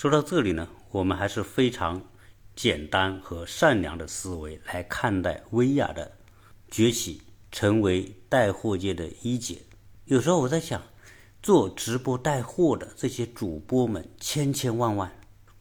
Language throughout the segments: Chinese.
说到这里呢，我们还是非常简单和善良的思维来看待薇娅的崛起，成为带货界的一姐。有时候我在想，做直播带货的这些主播们千千万万，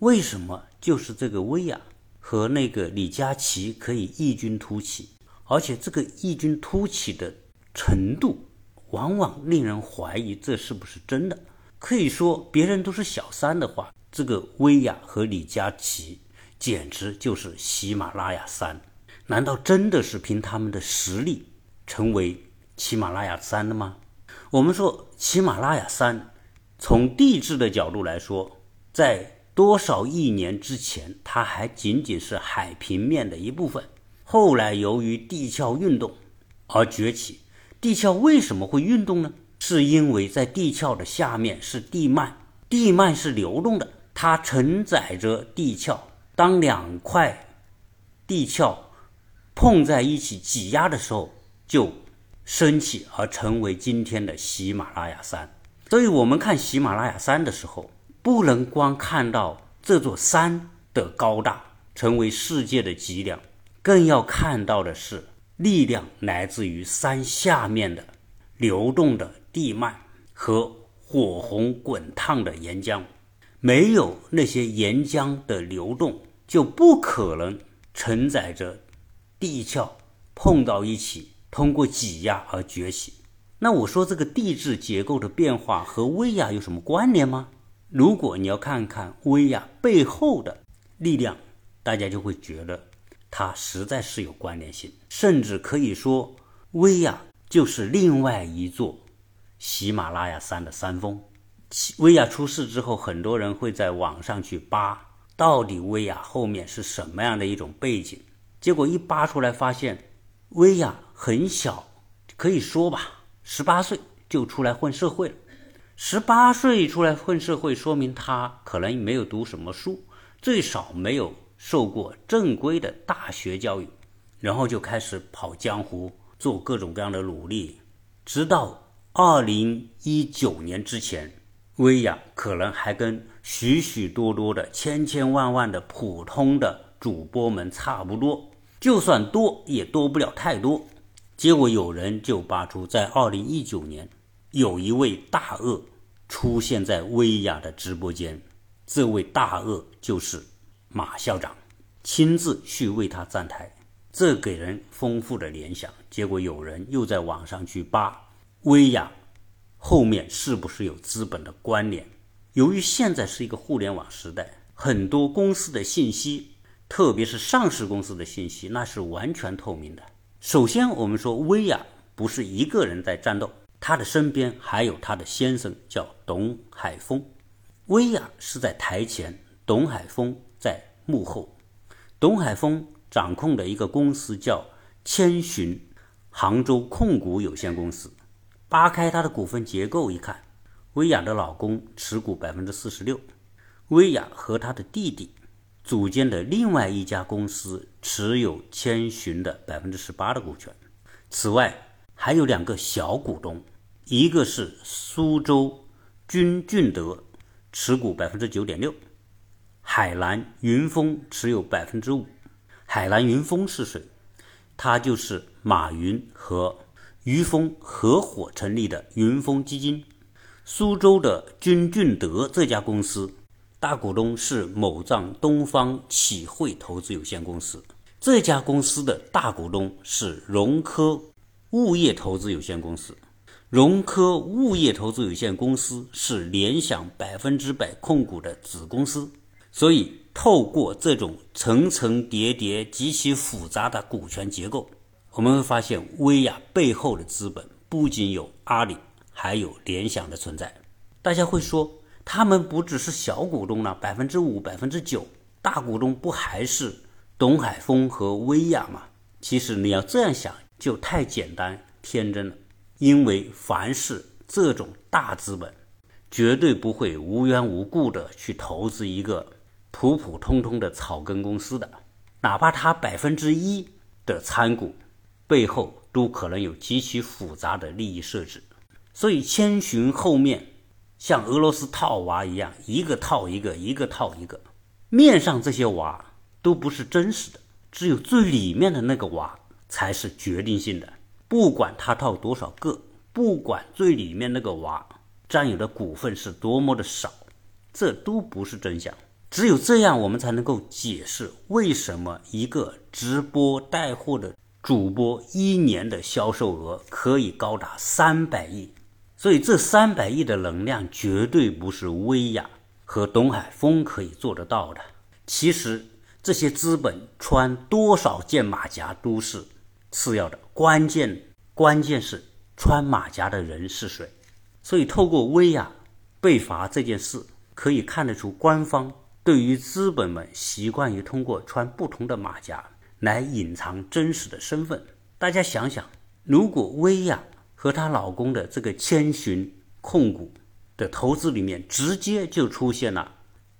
为什么就是这个薇娅和那个李佳琦可以异军突起？而且这个异军突起的程度，往往令人怀疑这是不是真的。可以说，别人都是小三的话。这个薇娅和李佳琦简直就是喜马拉雅山，难道真的是凭他们的实力成为喜马拉雅山的吗？我们说喜马拉雅山，从地质的角度来说，在多少亿年之前，它还仅仅是海平面的一部分。后来由于地壳运动而崛起。地壳为什么会运动呢？是因为在地壳的下面是地幔，地幔是流动的。它承载着地壳，当两块地壳碰在一起挤压的时候，就升起而成为今天的喜马拉雅山。所以，我们看喜马拉雅山的时候，不能光看到这座山的高大，成为世界的脊梁，更要看到的是力量来自于山下面的流动的地幔和火红滚烫的岩浆。没有那些岩浆的流动，就不可能承载着地壳碰到一起，通过挤压而崛起。那我说这个地质结构的变化和威亚有什么关联吗？如果你要看看威亚背后的力量，大家就会觉得它实在是有关联性，甚至可以说威亚就是另外一座喜马拉雅山的山峰。薇娅出事之后，很多人会在网上去扒，到底薇娅后面是什么样的一种背景？结果一扒出来，发现薇娅很小，可以说吧，十八岁就出来混社会了。十八岁出来混社会，说明她可能没有读什么书，最少没有受过正规的大学教育，然后就开始跑江湖，做各种各样的努力，直到二零一九年之前。薇娅可能还跟许许多多的千千万万的普通的主播们差不多，就算多也多不了太多。结果有人就扒出，在二零一九年，有一位大鳄出现在薇娅的直播间，这位大鳄就是马校长，亲自去为他站台，这给人丰富的联想。结果有人又在网上去扒薇娅。后面是不是有资本的关联？由于现在是一个互联网时代，很多公司的信息，特别是上市公司的信息，那是完全透明的。首先，我们说薇娅不是一个人在战斗，她的身边还有她的先生，叫董海峰。薇娅是在台前，董海峰在幕后。董海峰掌控的一个公司叫千寻杭州控股有限公司。扒开他的股份结构一看，薇娅的老公持股百分之四十六，薇娅和他的弟弟组建的另外一家公司持有千寻的百分之十八的股权。此外，还有两个小股东，一个是苏州君俊德，持股百分之九点六，海南云峰持有百分之五。海南云峰是谁？他就是马云和。于峰合伙成立的云峰基金，苏州的君俊德这家公司大股东是某藏东方启汇投资有限公司，这家公司的大股东是融科物业投资有限公司，融科物业投资有限公司是联想百分之百控股的子公司，所以透过这种层层叠叠、极其复杂的股权结构。我们会发现，薇娅背后的资本不仅有阿里，还有联想的存在。大家会说，他们不只是小股东了，百分之五、百分之九，大股东不还是董海峰和薇娅吗？其实你要这样想，就太简单天真了。因为凡是这种大资本，绝对不会无缘无故的去投资一个普普通通的草根公司的，哪怕他百分之一的参股。背后都可能有极其复杂的利益设置，所以千寻后面像俄罗斯套娃一样，一个套一个，一个套一个。面上这些娃都不是真实的，只有最里面的那个娃才是决定性的。不管他套多少个，不管最里面那个娃占有的股份是多么的少，这都不是真相。只有这样，我们才能够解释为什么一个直播带货的主播一年的销售额可以高达三百亿。所以，这三百亿的能量绝对不是薇娅和董海峰可以做得到的。其实，这些资本穿多少件马甲都是次要的，关键关键是穿马甲的人是谁。所以，透过薇娅被罚这件事，可以看得出官方。对于资本们习惯于通过穿不同的马甲来隐藏真实的身份，大家想想，如果薇娅和她老公的这个千寻控股的投资里面直接就出现了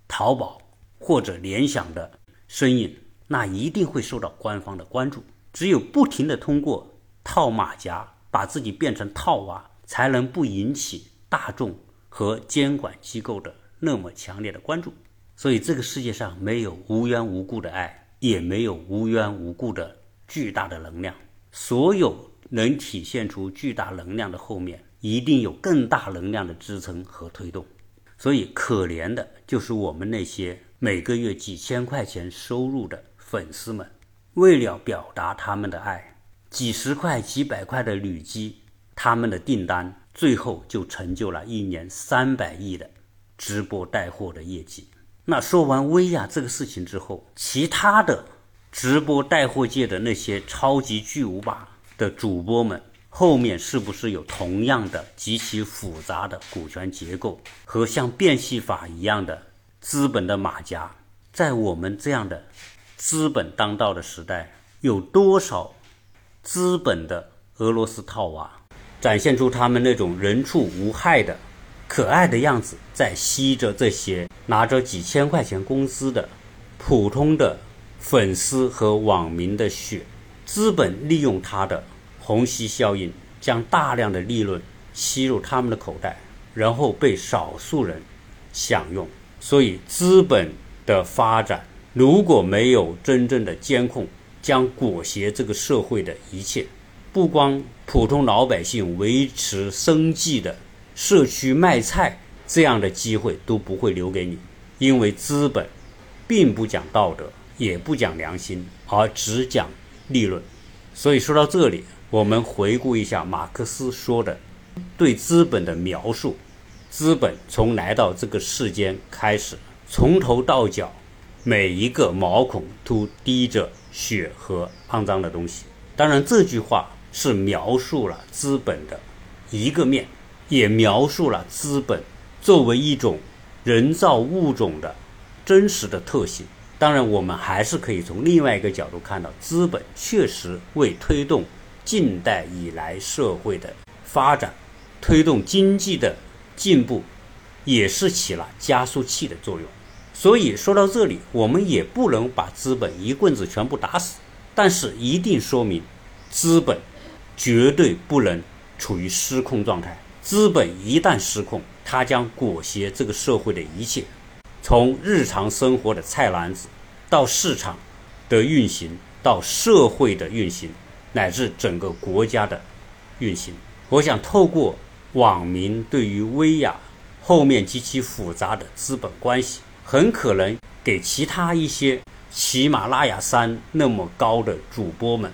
淘宝或者联想的身影，那一定会受到官方的关注。只有不停的通过套马甲把自己变成套娃，才能不引起大众和监管机构的那么强烈的关注。所以，这个世界上没有无缘无故的爱，也没有无缘无故的巨大的能量。所有能体现出巨大能量的后面，一定有更大能量的支撑和推动。所以，可怜的就是我们那些每个月几千块钱收入的粉丝们，为了表达他们的爱，几十块、几百块的累积他们的订单，最后就成就了一年三百亿的直播带货的业绩。那说完薇娅这个事情之后，其他的直播带货界的那些超级巨无霸的主播们，后面是不是有同样的极其复杂的股权结构和像变戏法一样的资本的马甲？在我们这样的资本当道的时代，有多少资本的俄罗斯套娃展现出他们那种人畜无害的？可爱的样子在吸着这些拿着几千块钱工资的普通的粉丝和网民的血，资本利用它的虹吸效应，将大量的利润吸入他们的口袋，然后被少数人享用。所以，资本的发展如果没有真正的监控，将裹挟这个社会的一切，不光普通老百姓维持生计的。社区卖菜这样的机会都不会留给你，因为资本并不讲道德，也不讲良心，而只讲利润。所以说到这里，我们回顾一下马克思说的对资本的描述：资本从来到这个世间开始，从头到脚每一个毛孔都滴着血和肮脏的东西。当然，这句话是描述了资本的一个面。也描述了资本作为一种人造物种的真实的特性。当然，我们还是可以从另外一个角度看到，资本确实为推动近代以来社会的发展、推动经济的进步，也是起了加速器的作用。所以说到这里，我们也不能把资本一棍子全部打死，但是一定说明，资本绝对不能处于失控状态。资本一旦失控，它将裹挟这个社会的一切，从日常生活的菜篮子，到市场的运行，到社会的运行，乃至整个国家的运行。我想透过网民对于薇娅后面极其复杂的资本关系，很可能给其他一些喜马拉雅山那么高的主播们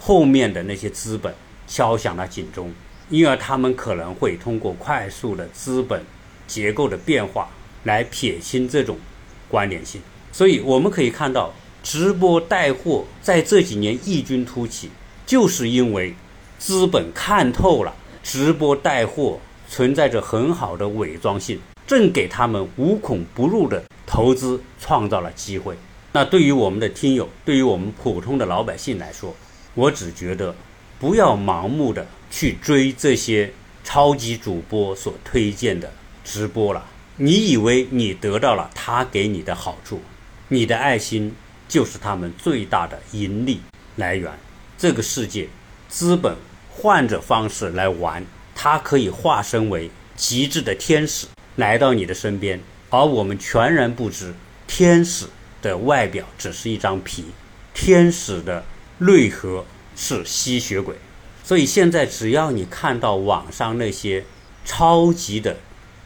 后面的那些资本敲响了警钟。因而他们可能会通过快速的资本结构的变化来撇清这种关联性，所以我们可以看到，直播带货在这几年异军突起，就是因为资本看透了直播带货存在着很好的伪装性，正给他们无孔不入的投资创造了机会。那对于我们的听友，对于我们普通的老百姓来说，我只觉得不要盲目的。去追这些超级主播所推荐的直播了，你以为你得到了他给你的好处，你的爱心就是他们最大的盈利来源。这个世界，资本换着方式来玩，它可以化身为极致的天使，来到你的身边，而我们全然不知，天使的外表只是一张皮，天使的内核是吸血鬼。所以现在只要你看到网上那些超级的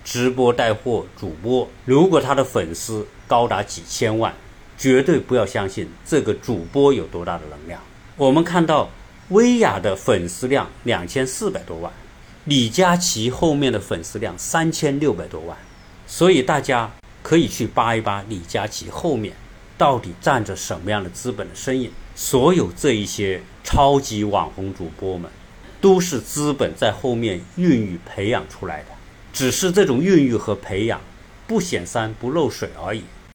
直播带货主播，如果他的粉丝高达几千万，绝对不要相信这个主播有多大的能量。我们看到薇娅的粉丝量两千四百多万，李佳琦后面的粉丝量三千六百多万，所以大家可以去扒一扒李佳琦后面到底站着什么样的资本的身影。所有这一些超级网红主播们，都是资本在后面孕育培养出来的，只是这种孕育和培养不显山不漏水而已。